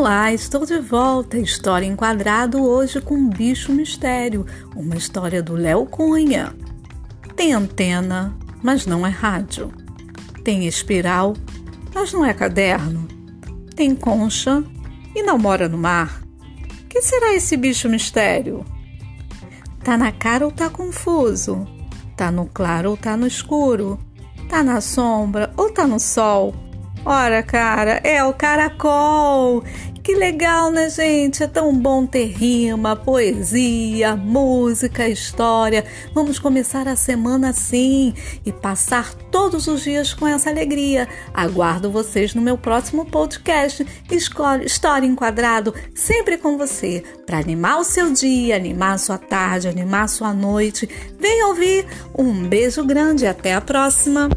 Olá, estou de volta. História em quadrado hoje com um Bicho Mistério, uma história do Léo Cunha. Tem antena, mas não é rádio. Tem espiral, mas não é caderno. Tem concha e não mora no mar. Que será esse bicho mistério? Tá na cara ou tá confuso? Tá no claro ou tá no escuro? Tá na sombra ou tá no sol? Ora, cara, é o caracol. Que legal, né, gente? É tão bom ter rima, poesia, música, história. Vamos começar a semana assim e passar todos os dias com essa alegria. Aguardo vocês no meu próximo podcast História em Quadrado, sempre com você, para animar o seu dia, animar a sua tarde, animar a sua noite. Vem ouvir. Um beijo grande e até a próxima.